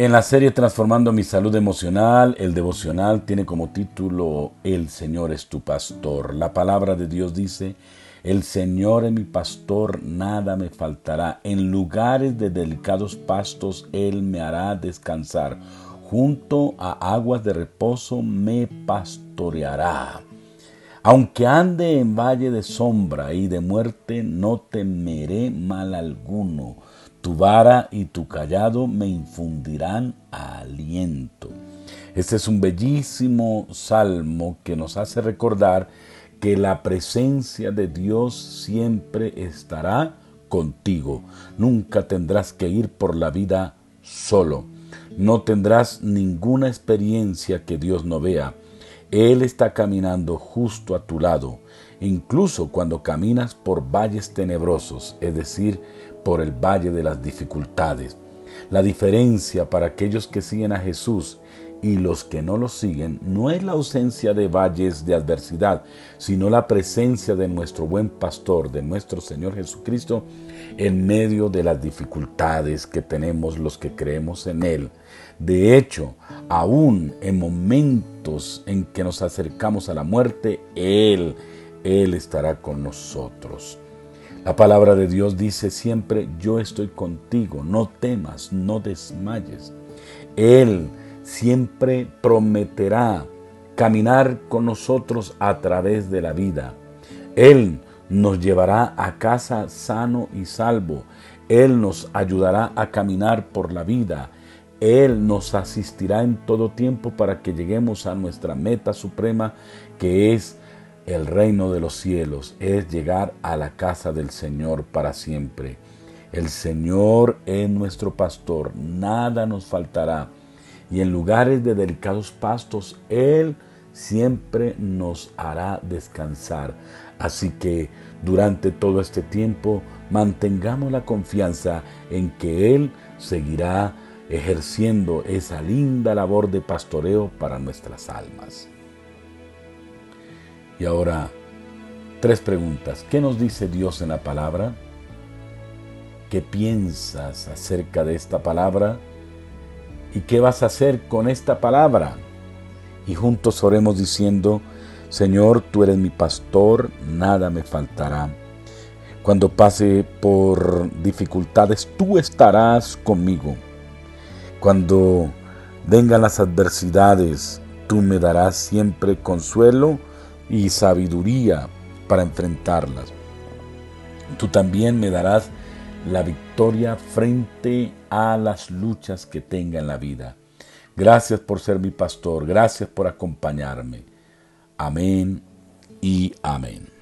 En la serie Transformando mi salud emocional, el devocional tiene como título El Señor es tu pastor. La palabra de Dios dice, el Señor es mi pastor, nada me faltará. En lugares de delicados pastos Él me hará descansar. Junto a aguas de reposo me pastoreará. Aunque ande en valle de sombra y de muerte, no temeré mal alguno tu vara y tu callado me infundirán aliento. Este es un bellísimo salmo que nos hace recordar que la presencia de Dios siempre estará contigo. Nunca tendrás que ir por la vida solo. No tendrás ninguna experiencia que Dios no vea. Él está caminando justo a tu lado, incluso cuando caminas por valles tenebrosos, es decir, por el valle de las dificultades. La diferencia para aquellos que siguen a Jesús y los que no lo siguen no es la ausencia de valles de adversidad, sino la presencia de nuestro buen pastor, de nuestro Señor Jesucristo, en medio de las dificultades que tenemos los que creemos en Él. De hecho, aún en momentos en que nos acercamos a la muerte, Él, Él estará con nosotros. La palabra de Dios dice siempre, yo estoy contigo, no temas, no desmayes. Él siempre prometerá caminar con nosotros a través de la vida. Él nos llevará a casa sano y salvo. Él nos ayudará a caminar por la vida. Él nos asistirá en todo tiempo para que lleguemos a nuestra meta suprema que es el reino de los cielos es llegar a la casa del Señor para siempre. El Señor es nuestro pastor, nada nos faltará. Y en lugares de delicados pastos, Él siempre nos hará descansar. Así que durante todo este tiempo mantengamos la confianza en que Él seguirá ejerciendo esa linda labor de pastoreo para nuestras almas. Y ahora, tres preguntas. ¿Qué nos dice Dios en la palabra? ¿Qué piensas acerca de esta palabra? ¿Y qué vas a hacer con esta palabra? Y juntos oremos diciendo, Señor, tú eres mi pastor, nada me faltará. Cuando pase por dificultades, tú estarás conmigo. Cuando vengan las adversidades, tú me darás siempre consuelo y sabiduría para enfrentarlas. Tú también me darás la victoria frente a las luchas que tenga en la vida. Gracias por ser mi pastor, gracias por acompañarme. Amén y amén.